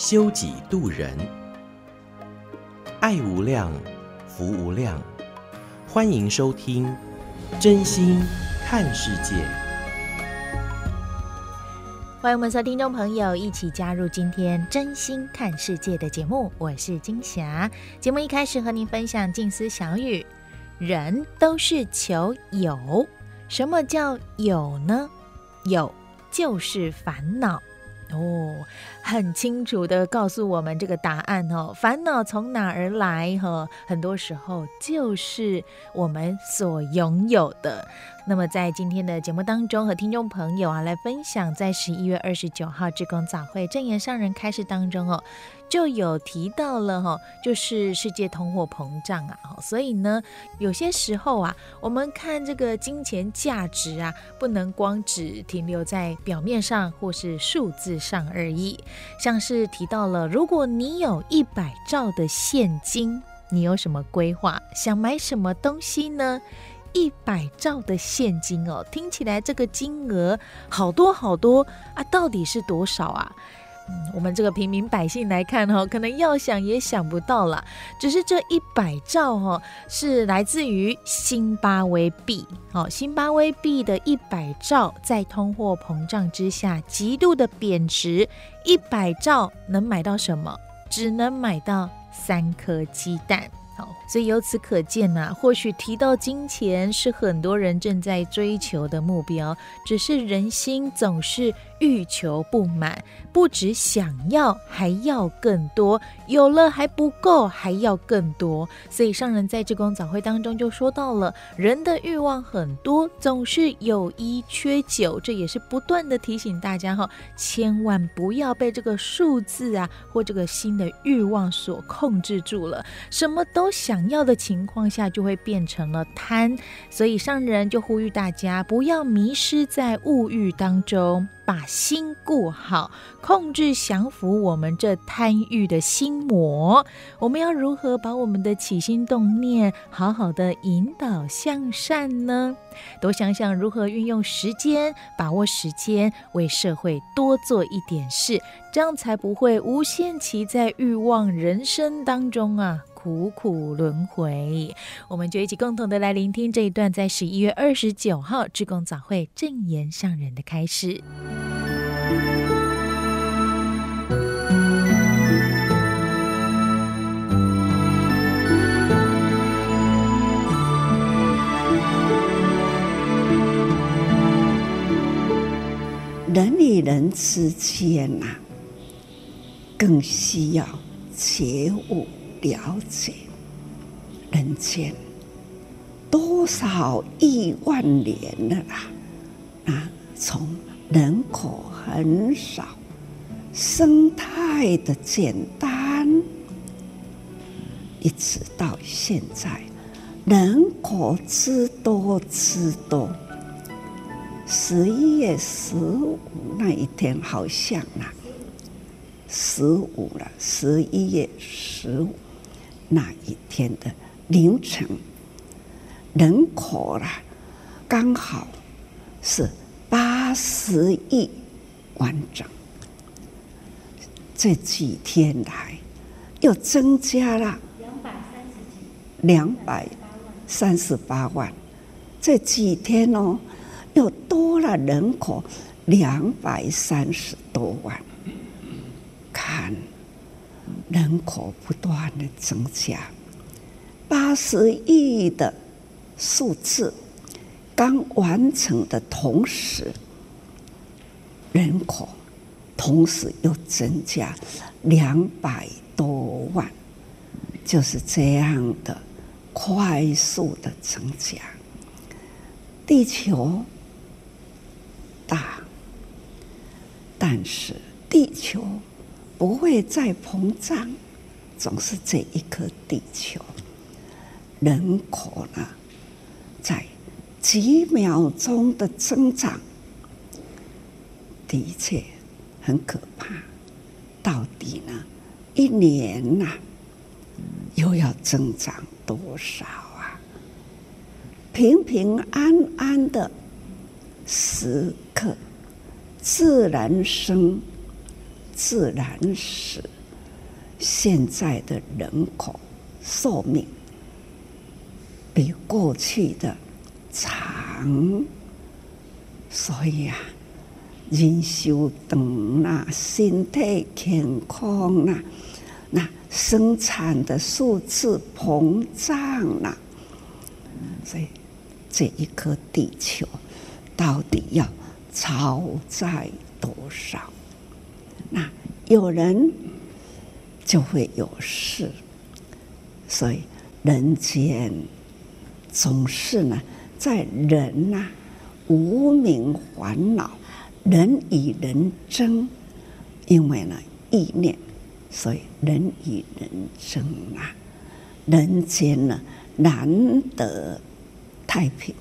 修己度人，爱无量，福无量。欢迎收听《真心看世界》。欢迎我们所有听众朋友一起加入今天《真心看世界》的节目，我是金霞。节目一开始和您分享静思小语：人都是求有，什么叫有呢？有就是烦恼。哦，很清楚的告诉我们这个答案哦。烦恼从哪儿来？哈，很多时候就是我们所拥有的。那么在今天的节目当中，和听众朋友啊来分享，在十一月二十九号志工早会正言上人开示当中哦。就有提到了哈，就是世界通货膨胀啊，所以呢，有些时候啊，我们看这个金钱价值啊，不能光只停留在表面上或是数字上而已。像是提到了，如果你有一百兆的现金，你有什么规划？想买什么东西呢？一百兆的现金哦，听起来这个金额好多好多啊，到底是多少啊？嗯我们这个平民百姓来看哈，可能要想也想不到了。只是这一百兆哈，是来自于辛巴威币。好，辛巴威币的一百兆，在通货膨胀之下极度的贬值。一百兆能买到什么？只能买到三颗鸡蛋。所以由此可见呐，或许提到金钱是很多人正在追求的目标，只是人心总是欲求不满，不只想要，还要更多，有了还不够，还要更多。所以上人在志工早会当中就说到了，人的欲望很多，总是有一缺九，这也是不断的提醒大家哈，千万不要被这个数字啊或这个新的欲望所控制住了，什么都想要的情况下，就会变成了贪。所以上人就呼吁大家不要迷失在物欲当中。把心顾好，控制降服我们这贪欲的心魔。我们要如何把我们的起心动念好好的引导向善呢？多想想如何运用时间，把握时间，为社会多做一点事，这样才不会无限期在欲望人生当中啊。苦苦轮回，我们就一起共同的来聆听这一段，在十一月二十九号志工早会正言上人的开示。人与人之间呐，更需要觉悟。了解人间多少亿万年了啦！啊，从人口很少、生态的简单，一直到现在人口之多之多。十一月十五那一天，好像啊，十五了，十一月十五。那一天的凌晨，人口啦，刚好是八十亿完整。这几天来又增加了两百三十八万。这几天哦，又多了人口两百三十多万。看。人口不断的增加，八十亿的数字刚完成的同时，人口同时又增加两百多万，就是这样的快速的增加。地球大，但是地球。不会再膨胀，总是这一颗地球，人口呢，在几秒钟的增长，的确很可怕。到底呢，一年呐，又要增长多少啊？平平安安的时刻，自然生，自然死。现在的人口寿命比过去的长，所以啊，人寿长啦，身体健康啦，那生产的数字膨胀啦，所以这一颗地球到底要超载多少？那有人。就会有事，所以人间总是呢，在人呐、无明烦恼，人与人争，因为呢意念，所以人与人争啊，人间呢难得太平，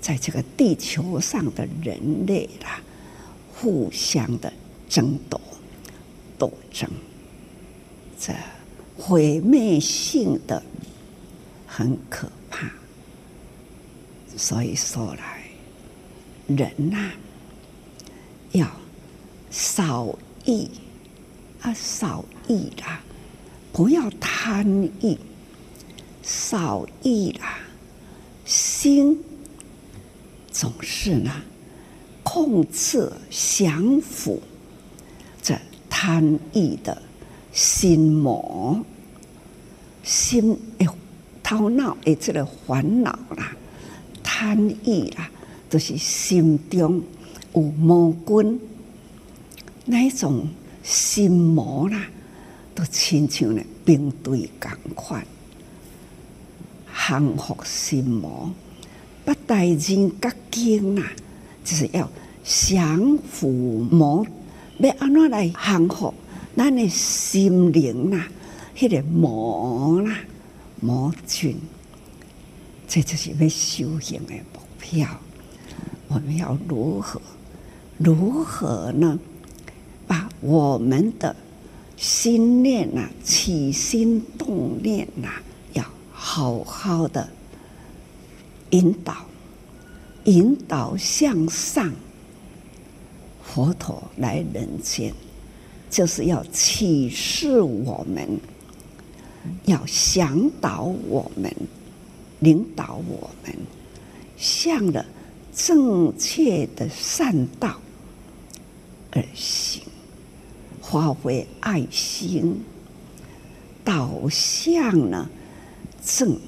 在这个地球上的人类啦，互相的争夺斗争。这毁灭性的很可怕，所以说来，人呐、要少欲啊，少欲啦，不要贪欲，少欲啦，心总是呢，控制降伏贪欲的。心魔，心诶，头脑诶，这个烦恼啦、贪欲啦，都、就是心中有魔君，那一种心魔啦，都亲像呢兵队共款，降伏心魔，不带人格经啦，就是要降伏魔，要安怎来降伏？咱的心灵呐，迄个魔啦，魔君，这就是要修行的目标。我们要如何，如何呢？把我们的心念呐，起心动念呐，要好好的引导，引导向上。佛陀来人间。就是要启示我们，要向导我们，领导我们，向了正确的善道而行，发挥爱心，导向了正，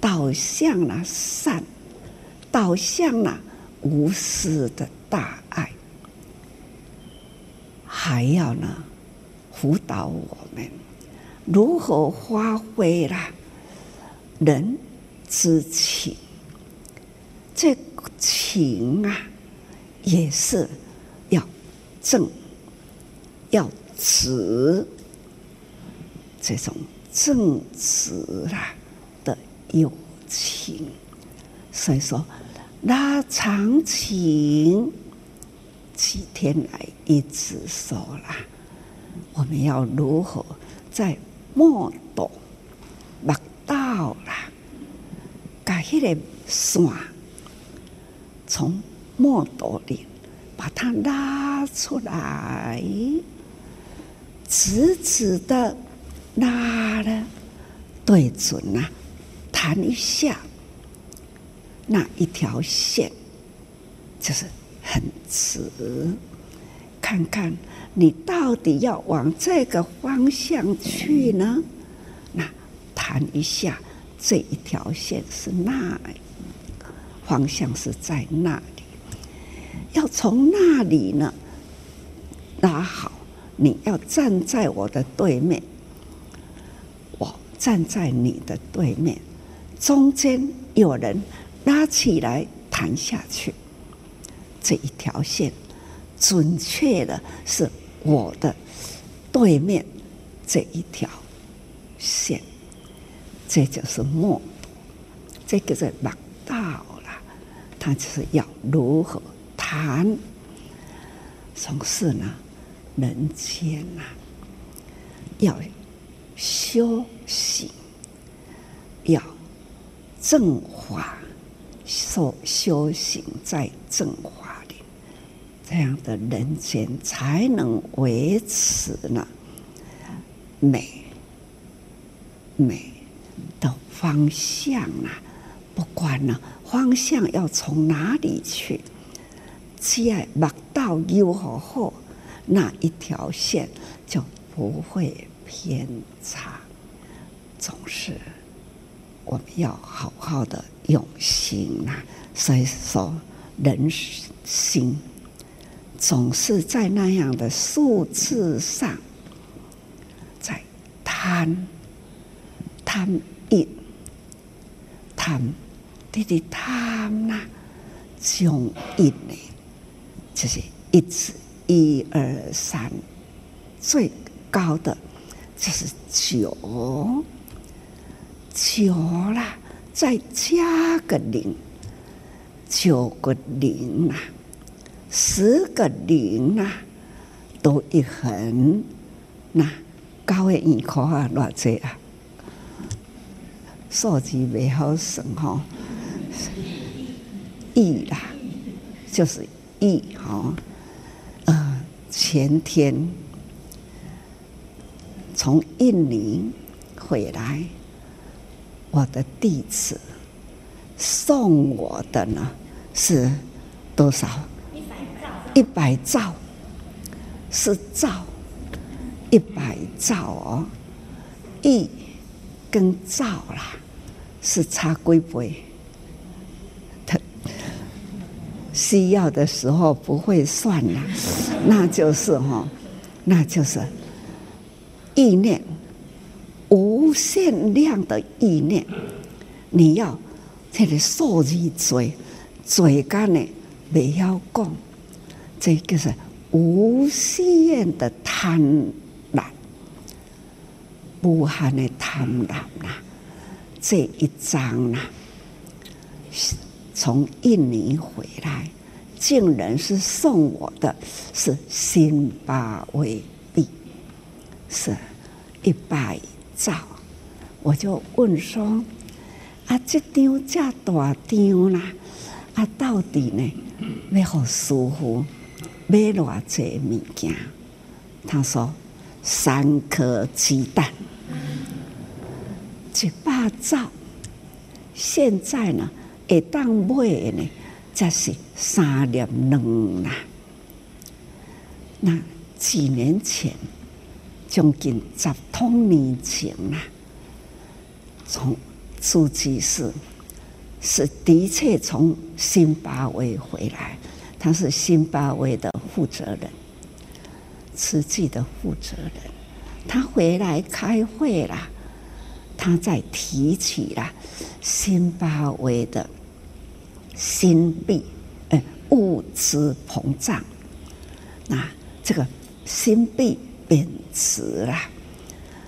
导向了善，导向了无私的大。还要呢，辅导我们如何发挥啦人之情，这情啊，也是要正，要直，这种正直啦的友情。所以说，拉长情。几天来一直说啦，我们要如何在默读、默到啦，把迄个线从默读里把它拉出来，直直的拉了，对准呐，弹一下，那一条线就是。很直，看看你到底要往这个方向去呢？那弹一下，这一条线是那，方向是在那里，要从那里呢拉好。你要站在我的对面，我站在你的对面，中间有人拉起来弹下去。这一条线，准确的是我的对面这一条线，这就是默，这个是悟道了。他就是要如何谈？从事呢，人间呐、要修行，要正法，修修行在正法，这样的人间才能维持呢美美的方向啊！不管呢方向要从哪里去。只要目到有好好，那一条线就不会偏差。总是我们要好好的用心呐、啊。所以说，人心总是在那样的数字上，在贪贪一贪滴滴贪呐，将一呢。就是一直一二三，最高的就是九九啦，再加个零，九个零啊，十个零啊，都一横，那高的一块啊，偌济啊，数字未好算吼，亿啦，就是。一好，呃，前天从印尼回来，我的弟子送我的呢是多少？一百兆，是兆，一百兆哦，亿跟兆啦是差几倍？需要的时候不会算了，那就是哈，那就是意念，无限量的意念。你要这个数字嘴嘴干呢，不要讲，这个是无限的贪婪，无限的贪婪呐，这一章呐。从印尼回来，竟然是送我的是辛巴威币，是一百兆。我就问说：“啊，这张这大张啦，啊，到底呢要好舒服，买偌济物件？”他说：“三颗鸡蛋，一百兆。现在呢？”会当买的呢，才是三粒卵啦。那几年前，将近十多年前啦，从书记是是的确从新巴威回来，他是辛巴威的负责人，慈济的负责人，他回来开会啦，他在提起了辛巴威的。新币，哎，物资膨胀，那这个新币贬值了。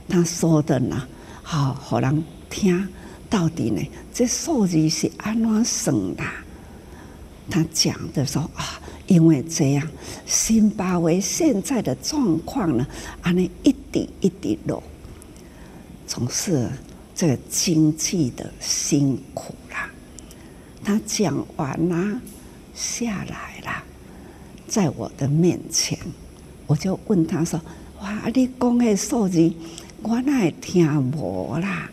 他说的呢，好，好人听到底呢，这数字是安怎算的？他讲的说啊，因为这样，辛巴威现在的状况呢，安尼一滴一滴落，总是这个经济的辛苦啦。他讲完了，下来了，在我的面前，我就问他说：“哇，你讲的数字，我哪会听无啦？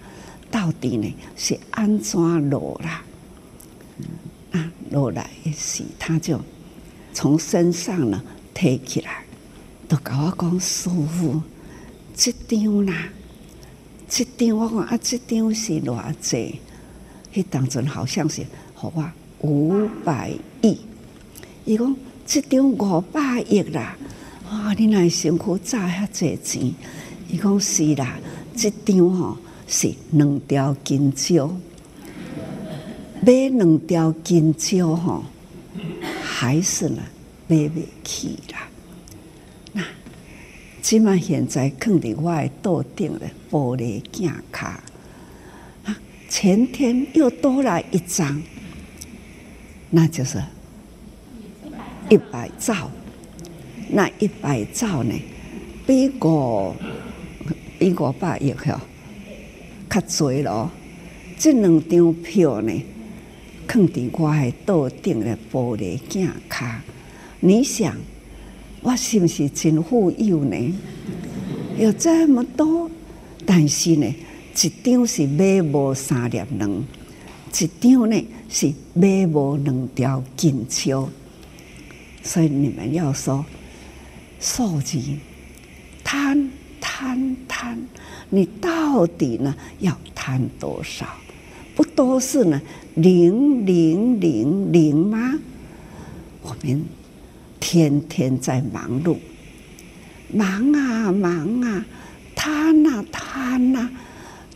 到底呢是安怎落啦？落来时，他就从身上呢提起来，都跟我讲师父，这张啦，这张我讲啊，这张是偌济？迄当阵好像是。”好啊，五百亿。伊讲这张五百亿啦，哇！你那辛苦赚遐济钱。伊讲是啦，这张吼是两条金蕉，买两条金蕉吼，还是呢买不起啦。那即嘛现在放伫我的桌顶的玻璃镜卡，啊，前天又多了一张，那就是一百兆。那一百兆呢，比五比五百亿吼，较侪咯。这两张票呢，放伫我的桌顶诶玻璃镜卡，你想？我是不是真富有呢？有这么多，但是呢，一张是买无三粒卵，一张呢是买无两条金蕉。所以你们要说数字贪贪贪，你到底呢要贪多少？不都是呢零零零零吗？我们。天天在忙碌，忙啊忙啊，贪啊贪啊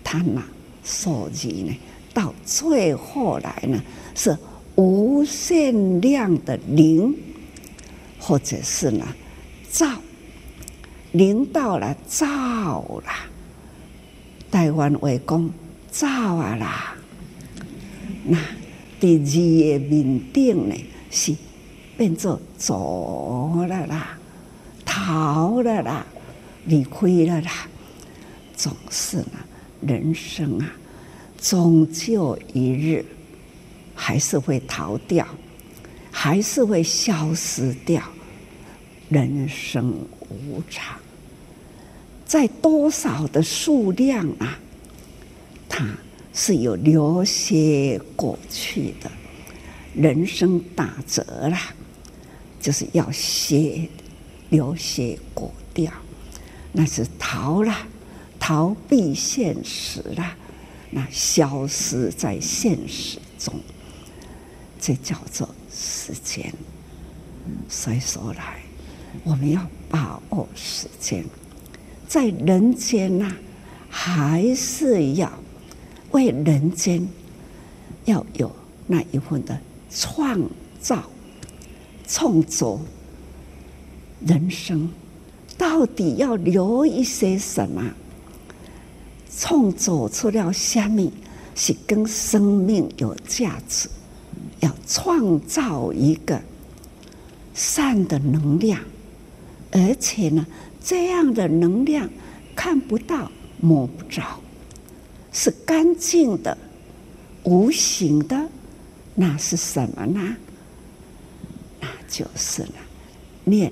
贪啊，所以呢，到最后来呢，是无限量的零，或者是呢，兆，零到了兆啦，台湾话讲兆啊啦，那第二个面顶呢是。变做走了啦，逃了啦，离开了啦，总是呢，人生啊，终究一日还是会逃掉，还是会消失掉。人生无常，在多少的数量啊，它是有流血过去的，人生打折了。就是要血流血过掉，那是逃了，逃避现实了，那消失在现实中，这叫做时间。所以说来，我们要把握时间，在人间呐、还是要为人间要有那一份的创造。创作人生到底要留一些什么？创作出了什么是跟生命有价值？要创造一个善的能量，而且呢，这样的能量看不到、摸不着，是干净的、无形的，那是什么呢？那就是了，念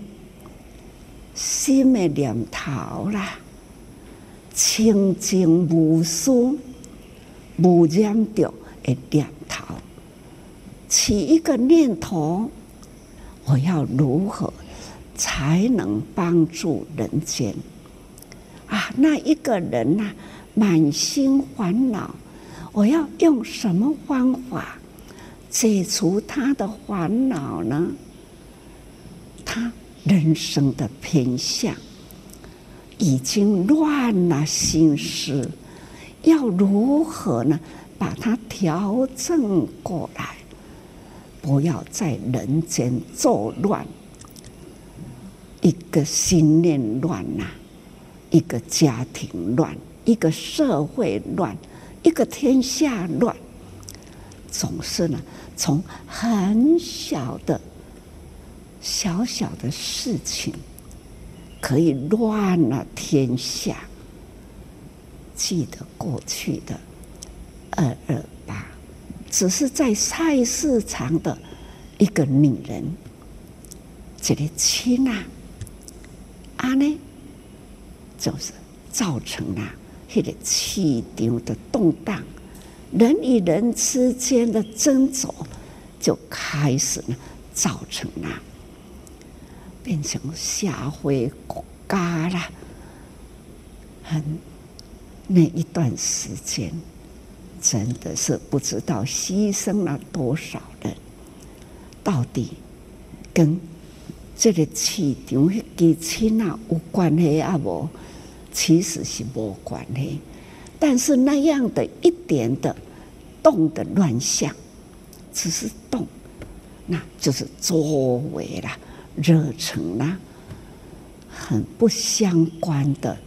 心的念头啦，清净无私、无染着的念头，起一个念头，我要如何才能帮助人间？啊，那一个人呐、满心烦恼，我要用什么方法解除他的烦恼呢？他人生的偏向已经乱了心思，要如何呢？把它调整过来，不要在人间作乱。一个心念乱呐，一个家庭乱，一个社会乱，一个天下乱，总是呢，从很小的。小小的事情可以乱了天下。记得过去的二二八，只是在菜市场的一个女人，这里亲啊，啊呢，就是造成了这个气场的动荡，人与人之间的争执就开始呢，造成了。变成社会国家了，很那一段时间，真的是不知道牺牲了多少人。到底跟这个气场给钱啊有关系啊？无，其实是无关的。但是那样的一点的动的乱象，只是动，那就是作为了。热成了，很不相关的，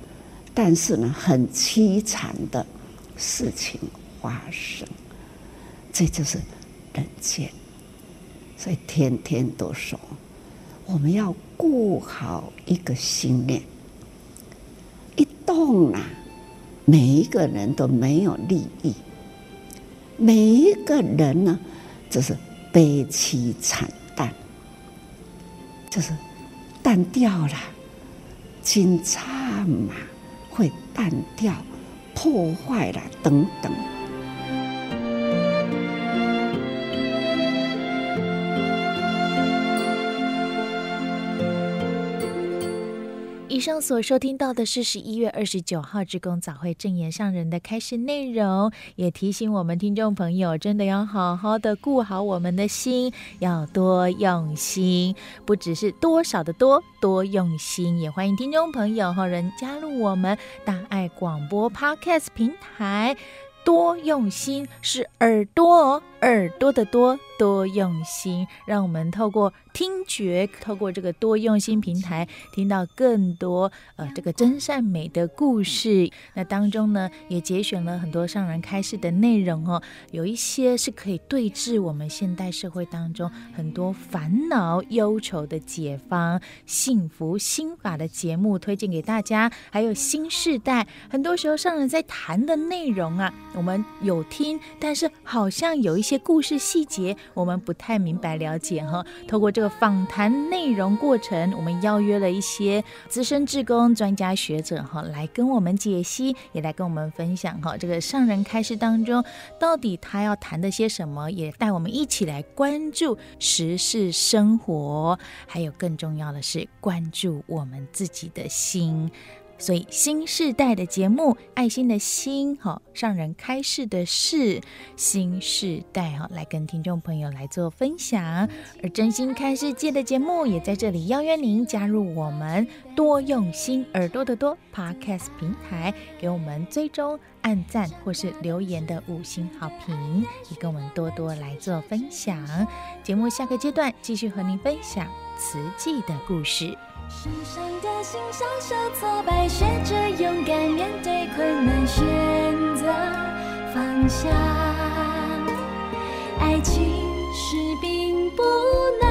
但是呢，很凄惨的事情发生。这就是人间，所以天天都说，我们要顾好一个心念，一动啊，每一个人都没有利益，每一个人呢，就是悲凄惨淡，就是淡掉了，金叉嘛会淡掉，破坏了等等。以上所收听到的是十一月二十九号志工早会证言上人的开示内容，也提醒我们听众朋友，真的要好好的顾好我们的心，要多用心，不只是多少的多，多用心。也欢迎听众朋友和人加入我们大爱广播 Podcast 平台，多用心是耳朵，耳朵的多，多用心，让我们透过。听觉透过这个多用心平台，听到更多呃这个真善美的故事。那当中呢，也节选了很多上人开示的内容哦。有一些是可以对治我们现代社会当中很多烦恼忧愁的解方、幸福心法的节目，推荐给大家。还有新世代，很多时候上人在谈的内容啊，我们有听，但是好像有一些些故事细节我们不太明白了解哈。透过这个。访谈内容过程，我们邀约了一些资深志工专家学者哈，来跟我们解析，也来跟我们分享哈。这个上人开示当中，到底他要谈的些什么，也带我们一起来关注时事生活，还有更重要的是关注我们自己的心。所以新世代的节目，爱心的心，哈，上人开示的是新世代，哈，来跟听众朋友来做分享。而真心看世界的节目，也在这里邀约您加入我们多用心耳朵的多 Podcast 平台，给我们追踪、按赞或是留言的五星好评，也跟我们多多来做分享。节目下个阶段继续和您分享慈济的故事。受伤的心，小小挫败，学着勇敢面对困难，选择放下。爱情是并不难，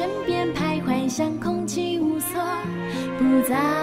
身边徘徊，像空气无所不在。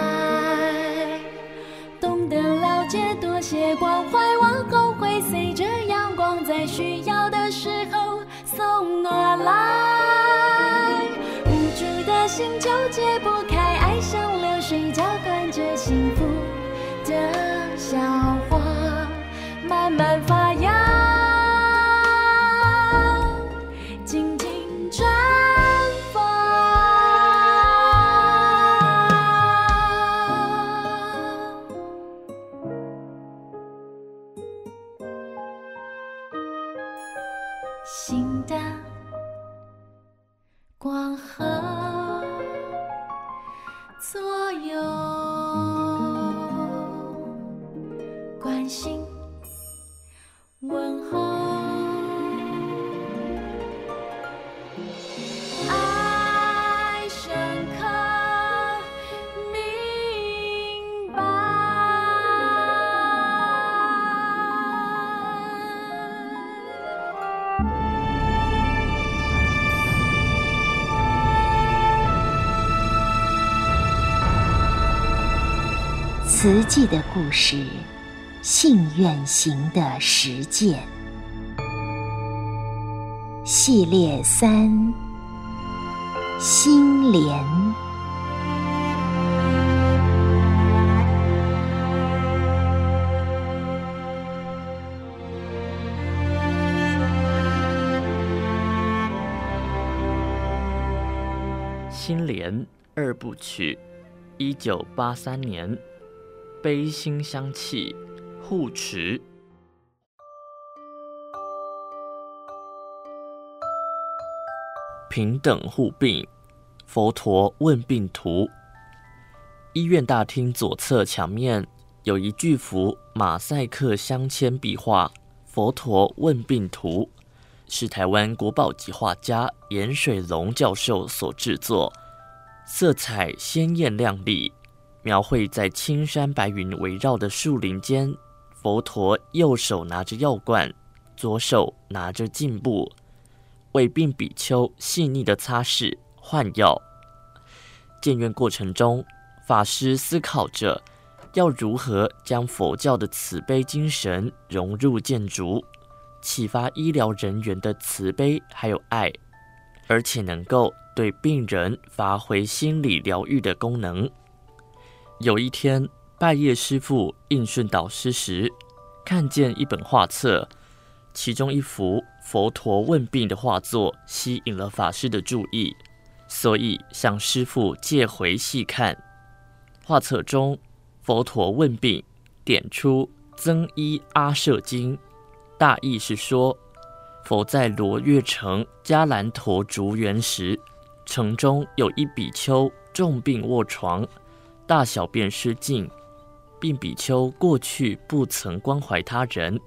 慈济的故事，信愿行的实践系列三：心莲。心莲二部曲，一九八三年。悲心相契，护持。平等护病，佛陀问病图。医院大厅左侧墙面有一巨幅马赛克镶嵌壁画《佛陀问病图》，是台湾国宝级画家颜水龙教授所制作，色彩鲜艳亮丽。描绘在青山白云围绕的树林间，佛陀右手拿着药罐，左手拿着净布，为病比丘细腻的擦拭换药。建院过程中，法师思考着要如何将佛教的慈悲精神融入建筑，启发医疗人员的慈悲还有爱，而且能够对病人发挥心理疗愈的功能。有一天，拜谒师父应顺导师时，看见一本画册，其中一幅佛陀问病的画作吸引了法师的注意，所以向师父借回细看。画册中，佛陀问病点出《增一阿舍经》，大意是说，佛在罗阅城迦兰陀竹园时，城中有一比丘重病卧床。大小便失禁，病比丘过去不曾关怀他人，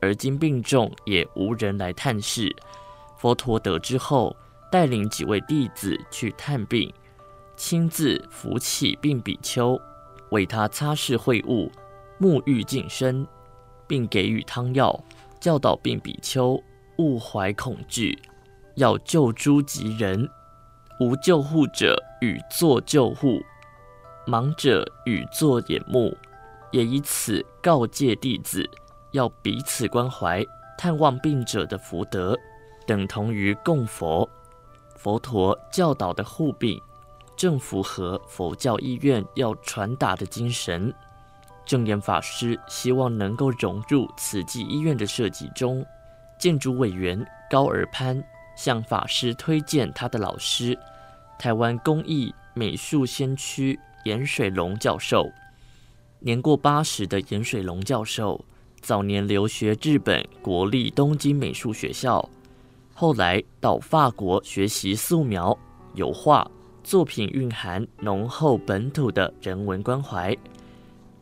而今病重也无人来探视。佛陀得知后，带领几位弟子去探病，亲自扶起病比丘，为他擦拭秽物，沐浴净身，并给予汤药，教导病比丘勿怀恐惧，要救诸及人，无救护者与作救护。盲者与作眼目，也以此告诫弟子，要彼此关怀，探望病者的福德，等同于供佛。佛陀教导的护病，正符合佛教医院要传达的精神。正言法师希望能够融入慈济医院的设计中。建筑委员高尔潘向法师推荐他的老师，台湾工艺美术先驱。颜水龙教授，年过八十的颜水龙教授，早年留学日本国立东京美术学校，后来到法国学习素描、油画，作品蕴含浓厚本土的人文关怀。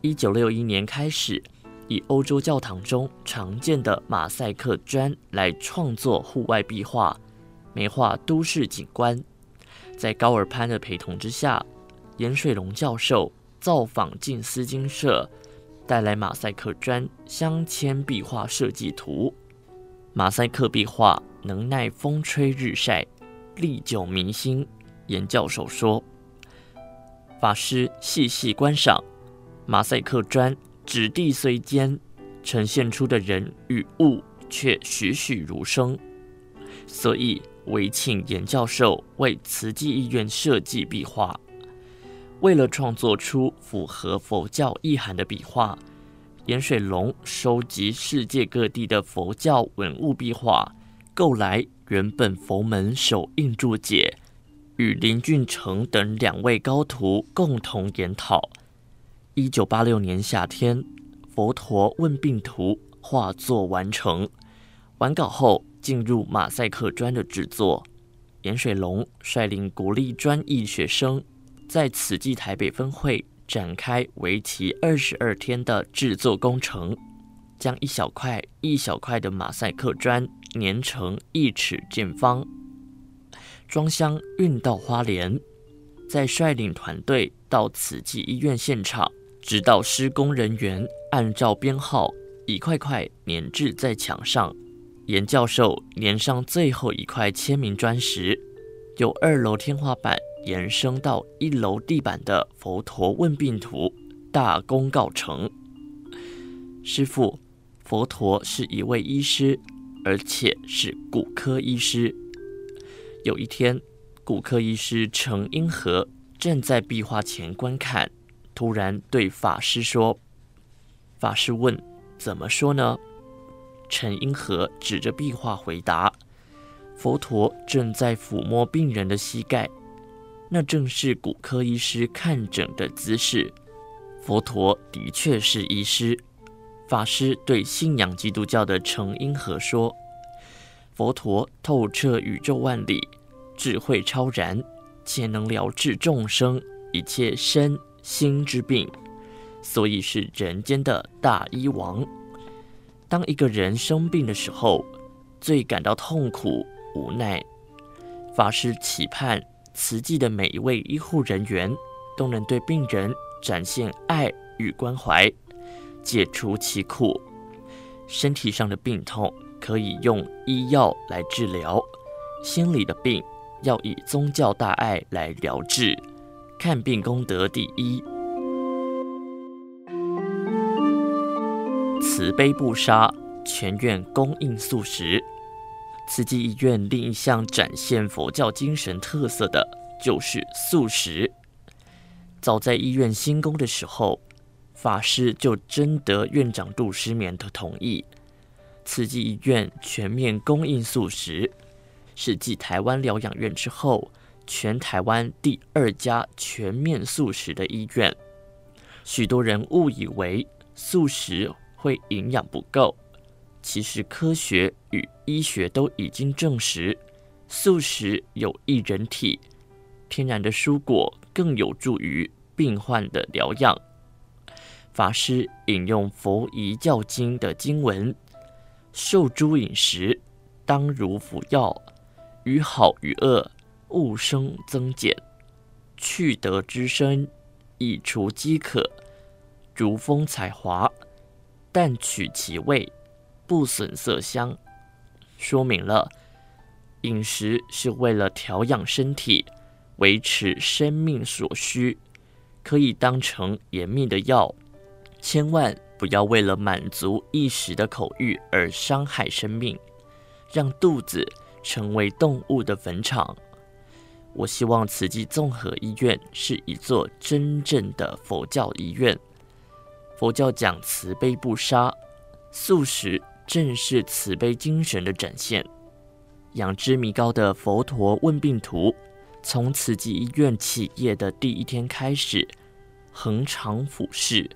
一九六一年开始，以欧洲教堂中常见的马赛克砖来创作户外壁画，美化都市景观。在高尔潘的陪同之下。颜水龙教授造访静思金社，带来马赛克砖镶嵌壁画设计图。马赛克壁画能耐风吹日晒，历久弥新。严教授说：“法师细细观赏，马赛克砖质地虽坚，呈现出的人与物却栩栩如生。所以唯请严教授为慈济医院设计壁画。”为了创作出符合佛教意涵的壁画，颜水龙收集世界各地的佛教文物壁画，购来原本佛门手印注解，与林俊成等两位高徒共同研讨。一九八六年夏天，《佛陀问病图》画作完成，完稿后进入马赛克砖的制作。颜水龙率领国立专艺学生。在慈济台北分会展开为期二十二天的制作工程，将一小块一小块的马赛克砖粘成一尺见方，装箱运到花莲，再率领团队到慈济医院现场，指导施工人员按照编号一块块粘制在墙上。严教授粘上最后一块签名砖时，由二楼天花板延伸到一楼地板的佛陀问病图大功告成。师父。佛陀是一位医师，而且是骨科医师。有一天，骨科医师陈英和站在壁画前观看，突然对法师说：“法师问，怎么说呢？”陈英和指着壁画回答：“佛陀正在抚摸病人的膝盖，那正是骨科医师看诊的姿势。佛陀的确是医师。”法师对信仰基督教的成因和说：“佛陀透彻宇宙万里，智慧超然，且能疗治众生一切身心之病，所以是人间的大医王。当一个人生病的时候，最感到痛苦无奈。法师期盼慈济的每一位医护人员都能对病人展现爱与关怀。”解除其苦，身体上的病痛可以用医药来治疗，心里的病要以宗教大爱来疗治。看病功德第一，慈悲不杀，全院供应素食。慈济医院另一项展现佛教精神特色的就是素食。早在医院新工的时候。法师就征得院长杜诗眠的同意，慈济医院全面供应素食，是继台湾疗养院之后，全台湾第二家全面素食的医院。许多人误以为素食会营养不够，其实科学与医学都已经证实，素食有益人体，天然的蔬果更有助于病患的疗养。法师引用《佛遗教经》的经文：“受诸饮食，当如服药，于好于恶，勿生增减，去得之身，以除饥渴，如风采华，但取其味，不损色香。”说明了饮食是为了调养身体，维持生命所需，可以当成严密的药。千万不要为了满足一时的口欲而伤害生命，让肚子成为动物的坟场。我希望慈济综合医院是一座真正的佛教医院。佛教讲慈悲不杀，素食正是慈悲精神的展现。仰之弥高的佛陀问病图，从慈济医院起业的第一天开始，恒常俯视。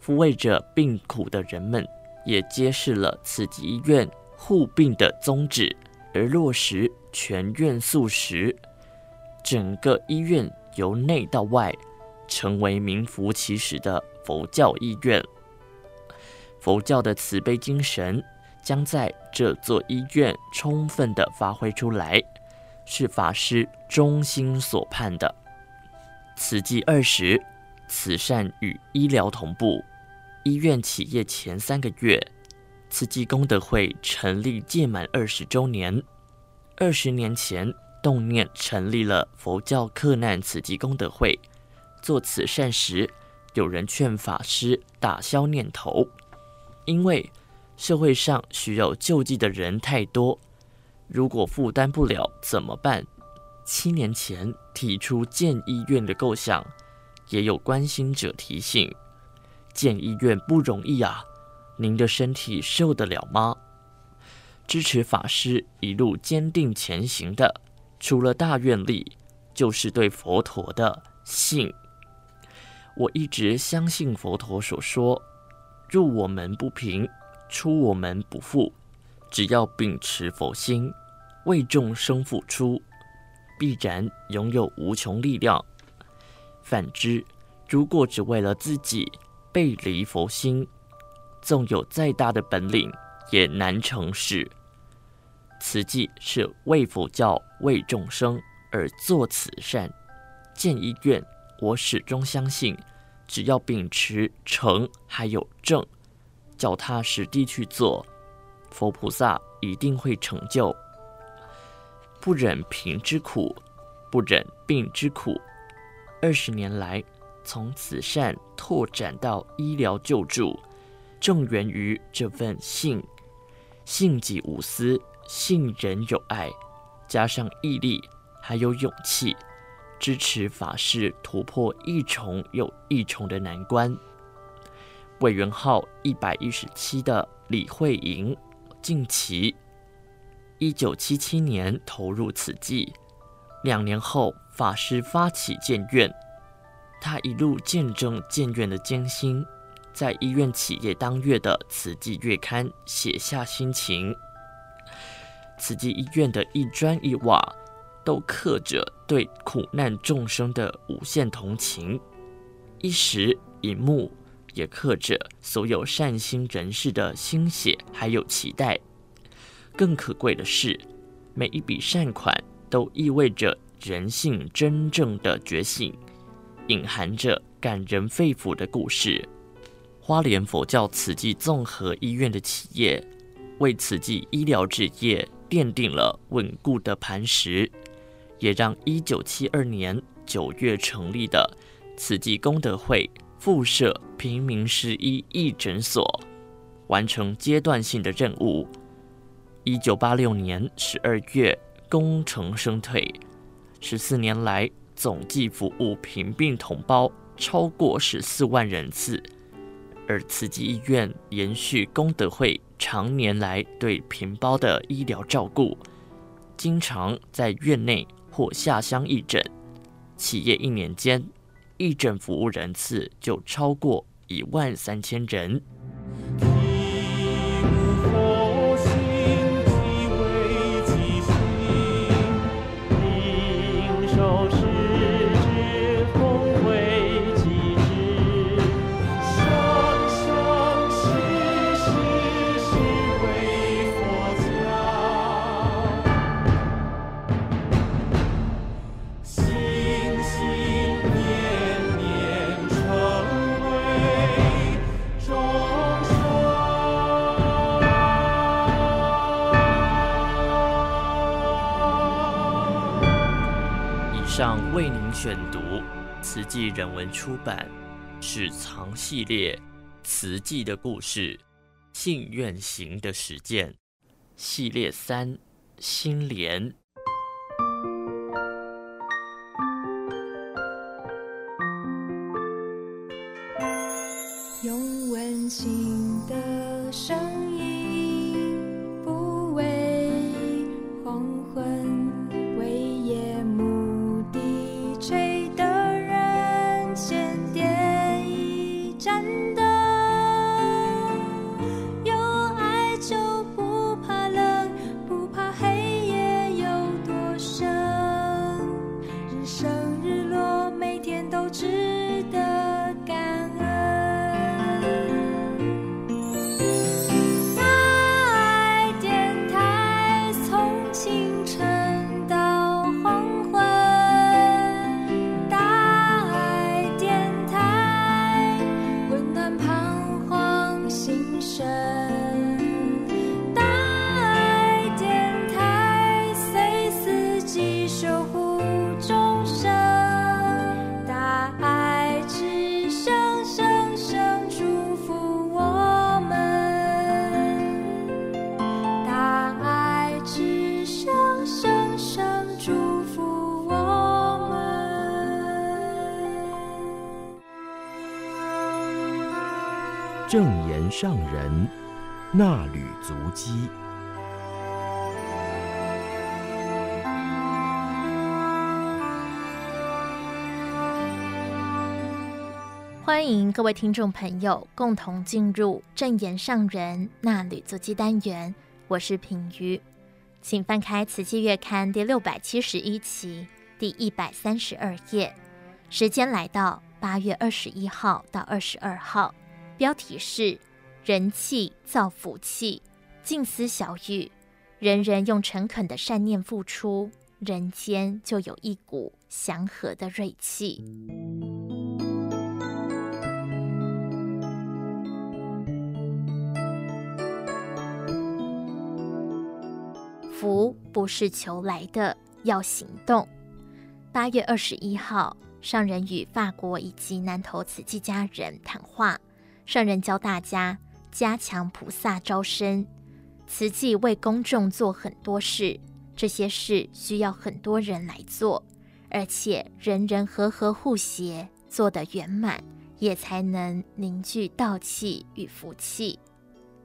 抚慰着病苦的人们，也揭示了慈济医院护病的宗旨，而落实全院素食，整个医院由内到外成为名副其实的佛教医院。佛教的慈悲精神将在这座医院充分地发挥出来，是法师衷心所盼的。慈济二十，慈善与医疗同步。医院企业前三个月，慈济功德会成立届满二十周年。二十年前动念成立了佛教克难慈济功德会，做慈善时，有人劝法师打消念头，因为社会上需要救济的人太多，如果负担不了怎么办？七年前提出建医院的构想，也有关心者提醒。建医院不容易啊，您的身体受得了吗？支持法师一路坚定前行的，除了大愿力，就是对佛陀的信。我一直相信佛陀所说：“入我门不平，出我门不复。”只要秉持佛心，为众生付出，必然拥有无穷力量。反之，如果只为了自己，背离佛心，纵有再大的本领，也难成事。此计是为佛教、为众生而做慈善。建医院，我始终相信，只要秉持诚还有正，脚踏实地去做，佛菩萨一定会成就。不忍贫之苦，不忍病之苦。二十年来，从慈善拓展到医疗救助，正源于这份信，信己无私。信人有爱，加上毅力，还有勇气，支持法师突破一重又一重的难关。委员号一百一十七的李慧莹，近期一九七七年投入慈济，两年后法师发起建院，他一路见证建院的艰辛，在医院企业当月的《慈济月刊》写下心情。慈济医院的一砖一瓦，都刻着对苦难众生的无限同情；一石一木，也刻着所有善心人士的心血还有期待。更可贵的是，每一笔善款都意味着人性真正的觉醒，隐含着感人肺腑的故事。花莲佛教慈济综合医院的企业，为慈济医疗事业。奠定了稳固的磐石，也让一九七二年九月成立的慈济功德会附设平民师医义诊所，完成阶段性的任务。一九八六年十二月功成身退，十四年来总计服务贫病同胞超过十四万人次，而慈济医院延续功德会。常年来对贫胞的医疗照顾，经常在院内或下乡义诊，企业一年间义诊服务人次就超过一万三千人。纪人文出版《史藏系列：慈济的故事——信愿行的实践》系列三：心莲。机。欢迎各位听众朋友共同进入正言上人衲履足迹单元，我是品瑜，请翻开《慈济月刊》第六百七十一期第一百三十二页，时间来到八月二十一号到二十二号。标题是人气造福气，静思小语，人人用诚恳的善念付出，人间就有一股祥和的瑞气。福不是求来的，要行动。八月二十一号，上人与法国以及南投慈济家人谈话，上人教大家加强菩萨招生。慈济为公众做很多事，这些事需要很多人来做，而且人人和和互协，做得圆满，也才能凝聚道气与福气。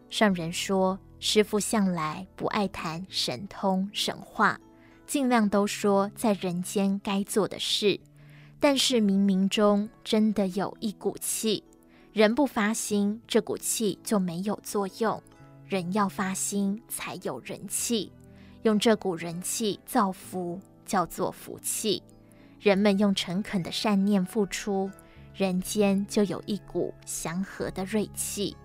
上人说。师父向来不爱谈神通神话，尽量都说在人间该做的事。但是冥冥中真的有一股气，人不发心，这股气就没有作用。人要发心，才有人气，用这股人气造福，叫做福气。人们用诚恳的善念付出，人间就有一股祥和的锐气。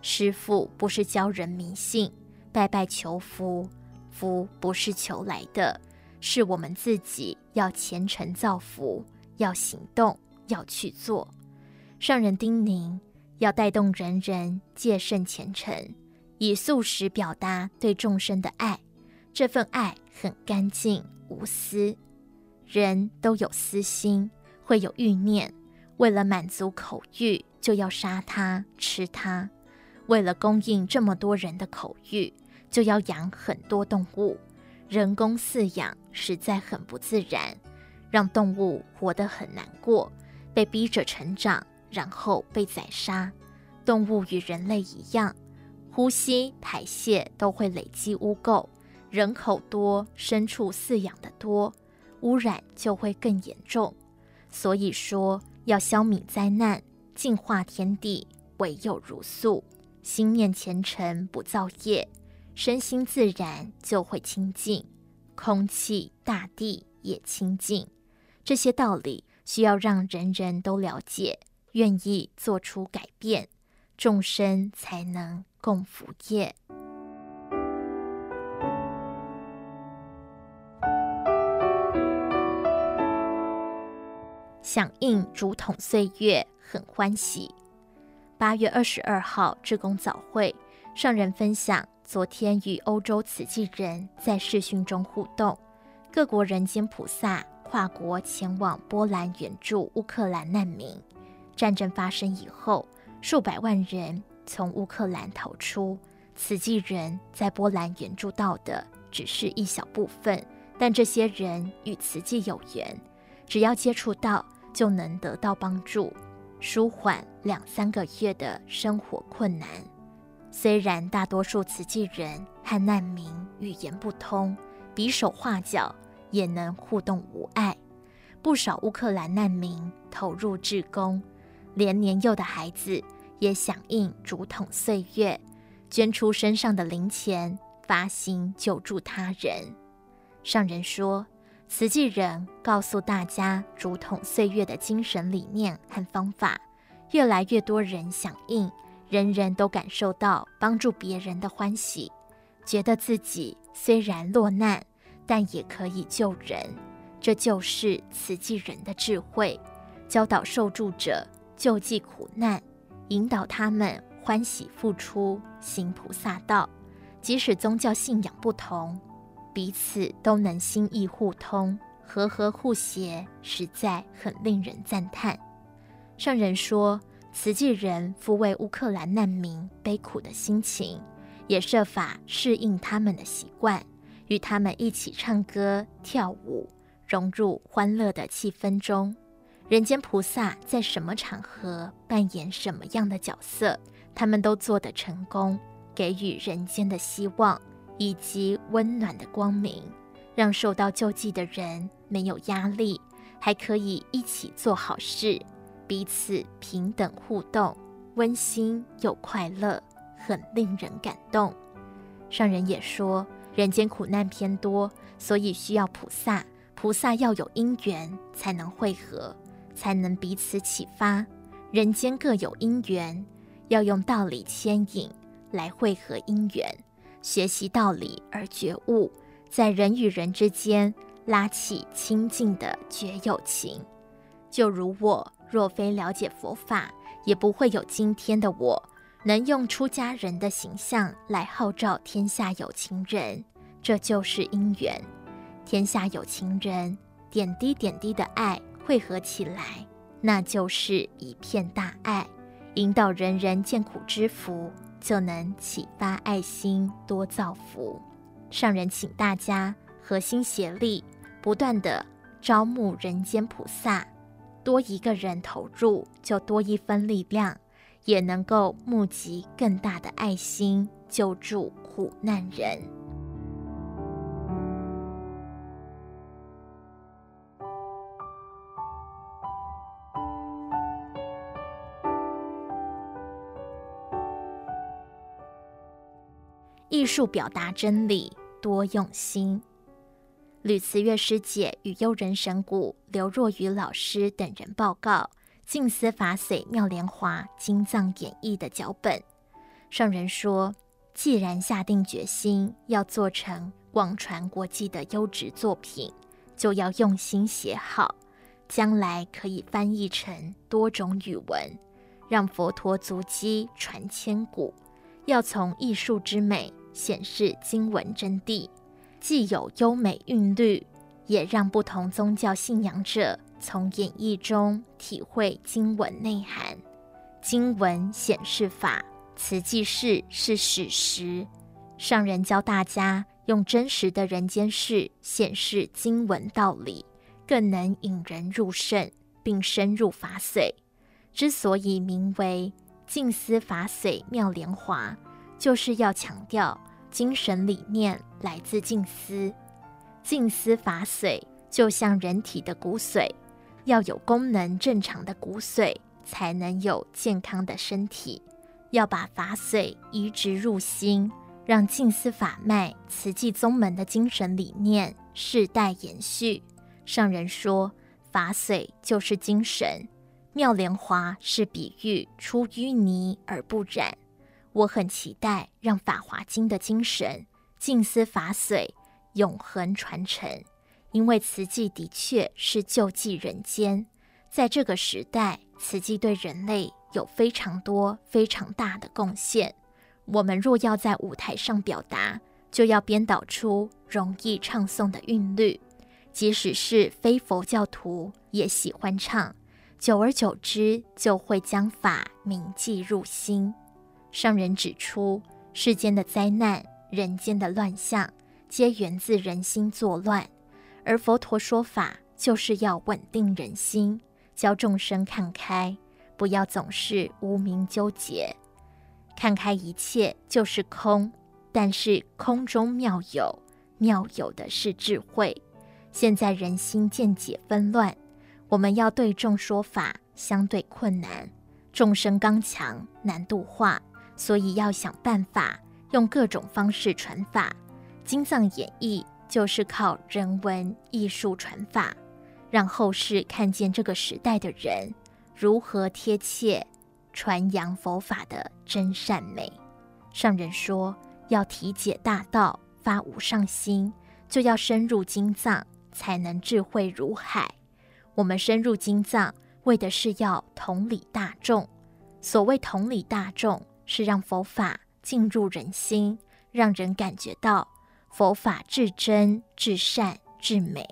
师父不是教人迷信，拜拜求福，福不是求来的，是我们自己要虔诚造福，要行动，要去做。上人叮咛，要带动人人戒慎虔诚，以素食表达对众生的爱。这份爱很干净无私，人都有私心，会有欲念，为了满足口欲，就要杀它吃它。为了供应这么多人的口欲，就要养很多动物，人工饲养实在很不自然，让动物活得很难过，被逼着成长，然后被宰杀。动物与人类一样，呼吸、排泄都会累积污垢，人口多，牲畜饲养的多，污染就会更严重。所以说，要消弭灾难，净化天地，唯有茹素。心念虔诚，不造业，身心自然就会清净，空气、大地也清净。这些道理需要让人人都了解，愿意做出改变，众生才能共福业。响应竹筒岁月，很欢喜。八月二十二号，志工早会上人分享昨天与欧洲慈济人在视讯中互动，各国人间菩萨跨国前往波兰援助乌克兰难民。战争发生以后，数百万人从乌克兰逃出，慈济人在波兰援助到的只是一小部分，但这些人与慈济有缘，只要接触到就能得到帮助。舒缓两三个月的生活困难。虽然大多数慈济人和难民语言不通，比手画脚也能互动无碍。不少乌克兰难民投入志工，连年幼的孩子也响应竹筒岁月，捐出身上的零钱，发心救助他人。上人说。慈济人告诉大家竹筒岁月的精神理念和方法，越来越多人响应，人人都感受到帮助别人的欢喜，觉得自己虽然落难，但也可以救人。这就是慈济人的智慧，教导受助者救济苦难，引导他们欢喜付出，行菩萨道。即使宗教信仰不同。彼此都能心意互通，和和互协，实在很令人赞叹。上人说，慈济人抚慰乌克兰难民悲苦的心情，也设法适应他们的习惯，与他们一起唱歌跳舞，融入欢乐的气氛中。人间菩萨在什么场合扮演什么样的角色，他们都做得成功，给予人间的希望。以及温暖的光明，让受到救济的人没有压力，还可以一起做好事，彼此平等互动，温馨又快乐，很令人感动。上人也说，人间苦难偏多，所以需要菩萨。菩萨要有因缘，才能会合，才能彼此启发。人间各有因缘，要用道理牵引来汇合因缘，学习道理而觉悟，在人与人之间拉起亲近的觉有情。就如我若非了解佛法，也不会有今天的我，能用出家人的形象来号召天下有情人，这就是因缘。天下有情人，点滴点滴的爱汇合起来，那就是一片大爱。引导人人见苦知福，就能启发爱心，多造福。上人请大家合心协力，不断地招募人间菩萨，多一个人投入，就多一分力量，也能够募集更大的爱心，救助苦难人。艺术表达真理，多用心。吕慈月师姐与悠人神谷刘若愚老师等人报告《静思法髓妙莲华经藏演义》的脚本。上人说，既然下定决心要做成广传国际的优质作品，就要用心写好，将来可以翻译成多种语文，让佛陀足迹传千古。要从艺术之美。显示经文真谛，既有优美韵律，也让不同宗教信仰者从演绎中体会经文内涵。经文显示法，慈济事是史实。上人教大家用真实的人间事显示经文道理，更能引人入胜，并深入法髓。之所以名为《静思法髓妙莲华》，就是要强调。精神理念来自静思，静思法髓就像人体的骨髓，要有功能正常的骨髓，才能有健康的身体。要把法髓移植入心，让静思法脉、慈济宗门的精神理念世代延续。上人说，法髓就是精神，妙莲华是比喻出淤泥而不染。我很期待让《法华经》的精神静思法髓永恒传承，因为慈济的确是救济人间。在这个时代，慈济对人类有非常多、非常大的贡献。我们若要在舞台上表达，就要编导出容易唱诵的韵律，即使是非佛教徒也喜欢唱。久而久之，就会将法铭记入心。上人指出，世间的灾难、人间的乱象，皆源自人心作乱，而佛陀说法就是要稳定人心，教众生看开，不要总是无明纠结，看开一切就是空，但是空中妙有，妙有的是智慧。现在人心见解纷乱，我们要对众说法相对困难，众生刚强难度化。所以要想办法用各种方式传法，经藏演义就是靠人文艺术传法，让后世看见这个时代的人如何贴切传扬佛法的真善美。上人说，要体解大道，发无上心，就要深入经藏，才能智慧如海。我们深入经藏，为的是要同理大众。所谓同理大众。是让佛法进入人心，让人感觉到佛法至真、至善、至美。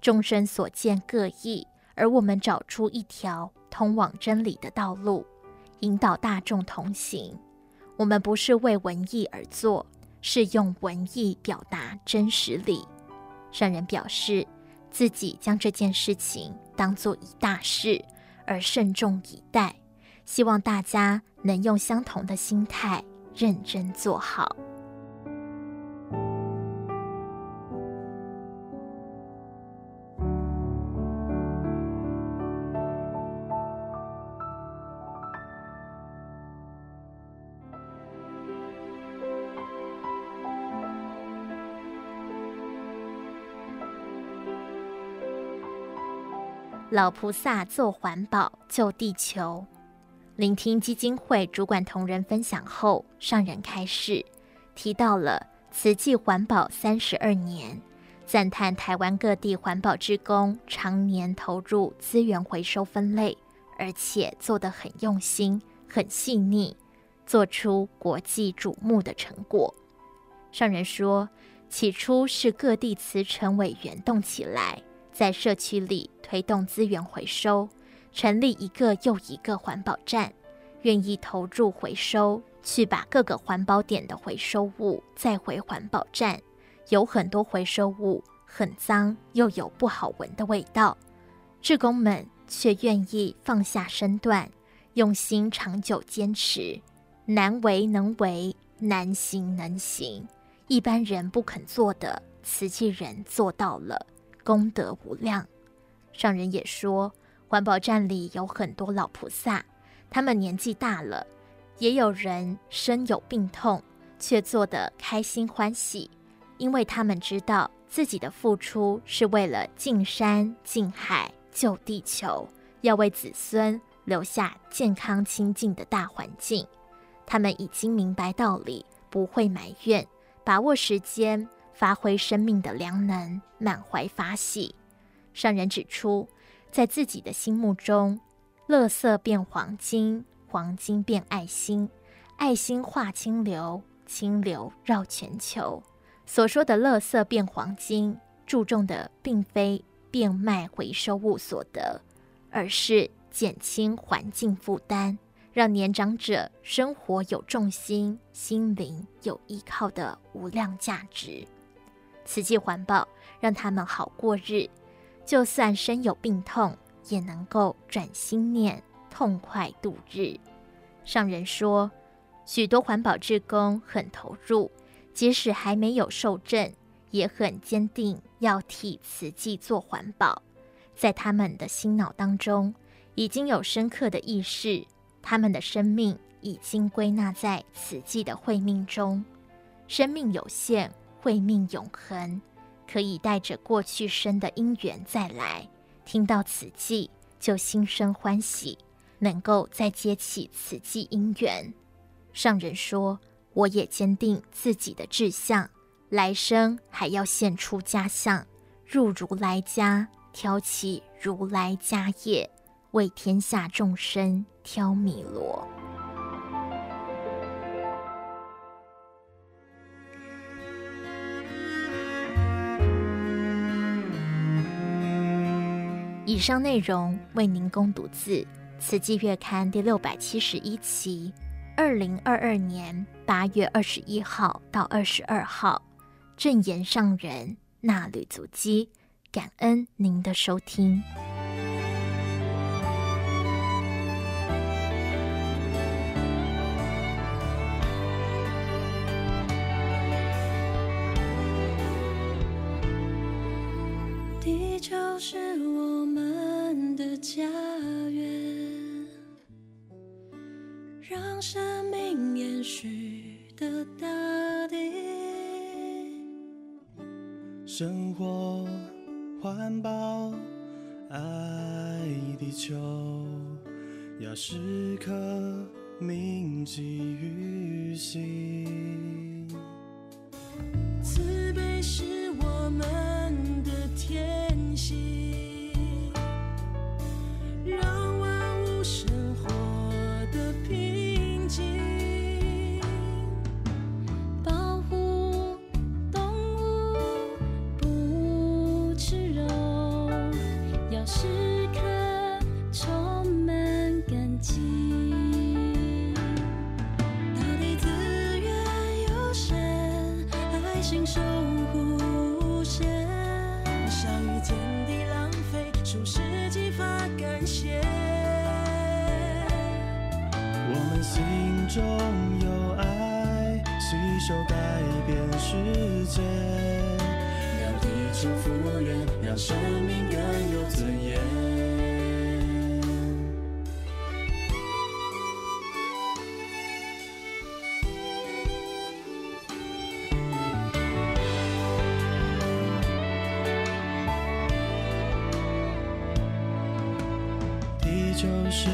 众生所见各异，而我们找出一条通往真理的道路，引导大众同行。我们不是为文艺而做，是用文艺表达真实理。上人表示，自己将这件事情当作一大事，而慎重以待。希望大家能用相同的心态认真做好。老菩萨做环保救地球。聆听基金会主管同仁分享后，上人开示，提到了慈济环保三十二年，赞叹台湾各地环保志工常年投入资源回收分类，而且做得很用心、很细腻，做出国际瞩目的成果。上人说，起初是各地慈诚委员动起来，在社区里推动资源回收，成立一个又一个环保站，愿意投入回收，去把各个环保点的回收物再回环保站。有很多回收物很脏，又有不好闻的味道，志工们却愿意放下身段，用心长久坚持，难为能为，难行能行。一般人不肯做的，慈济人做到了，功德无量。上人也说，环保站里有很多老菩萨，他们年纪大了，也有人身有病痛，却做得开心欢喜，因为他们知道自己的付出是为了净山净海救地球，要为子孙留下健康清净的大环境。他们已经明白道理，不会埋怨。把握时间，发挥生命的良能，满怀法喜。上人指出，在自己的心目中，垃圾变黄金，黄金变爱心，爱心化清流，清流绕全球。所说的垃圾变黄金，注重的并非变卖回收物所得，而是减轻环境负担。让年长者生活有重心，心灵有依靠的无量价值。慈济环保让他们好过日，就算身有病痛，也能够转心念，痛快度日。上人说，许多环保志工很投入，即使还没有受证，也很坚定要替慈济做环保。在他们的心脑当中，已经有深刻的意识。他们的生命已经归纳在慈济的慧命中，生命有限，慧命永恒，可以带着过去生的因缘再来，听到此际就心生欢喜，能够再接起此际因缘。上人说：“我也坚定自己的志向，来生还要现出家相，入如来家，挑起如来家业。”为天下众生挑米罗。以上内容为您供读自《慈济月刊》第六百七十一期，二零二二年八月二十一号到二十二号，正言上人纳履足迹。感恩您的收听。是我们的家园，让生命延续的大地。生活环保，爱地球，要时刻铭记于心。慈悲是我们天际让，生命更有尊严。地球是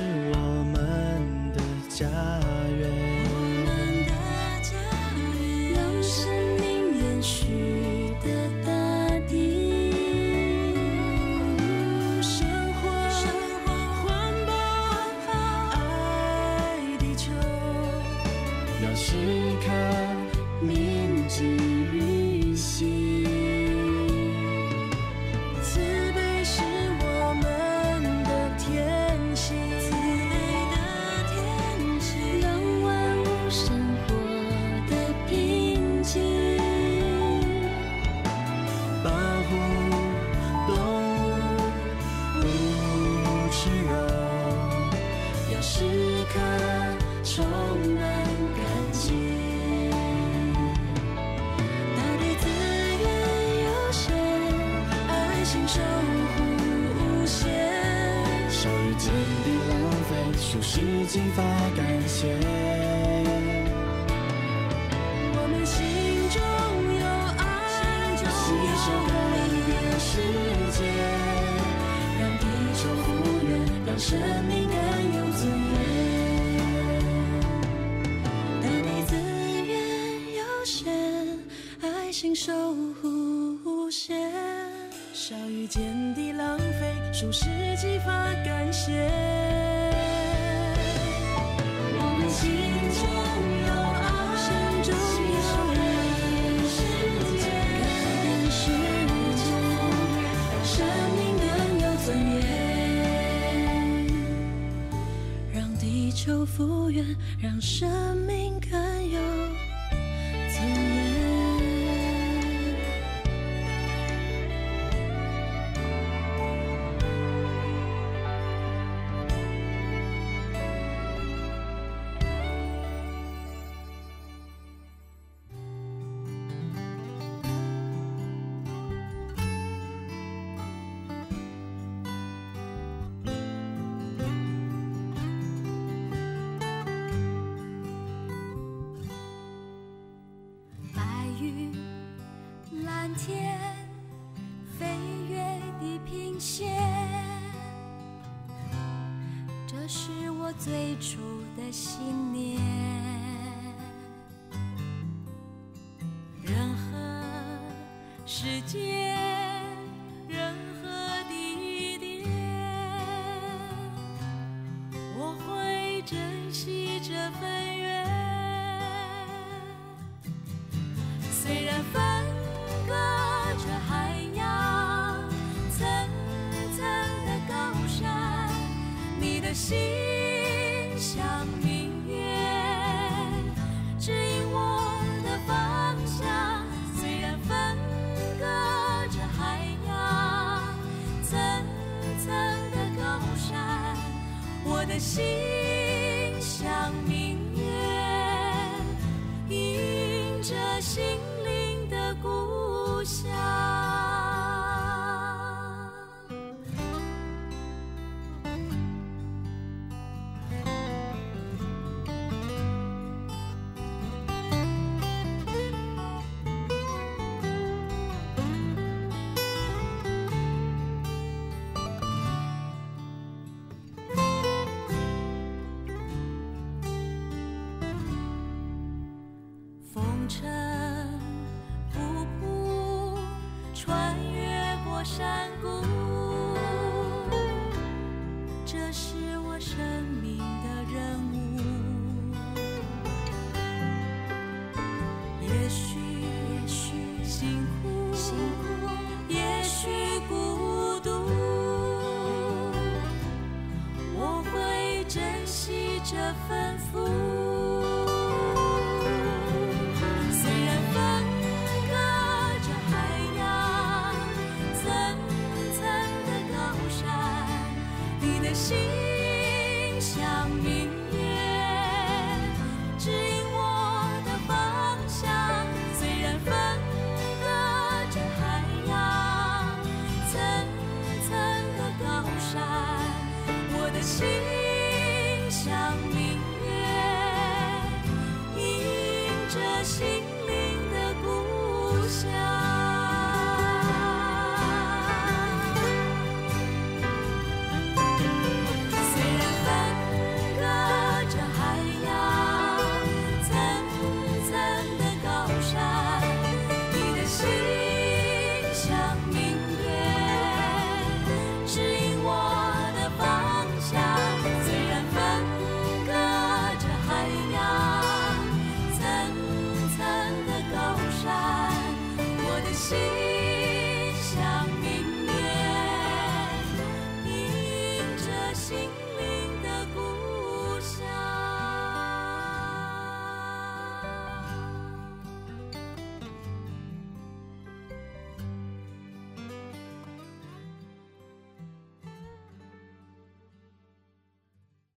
总是激发感谢。我们心中有爱，心中有爱，改变世界，让生命有尊严，让地球复原，让生命。天飞越地平线这是我最初的信念任何时间任何地点。我会珍惜这份缘。虽然分 she 反复。心。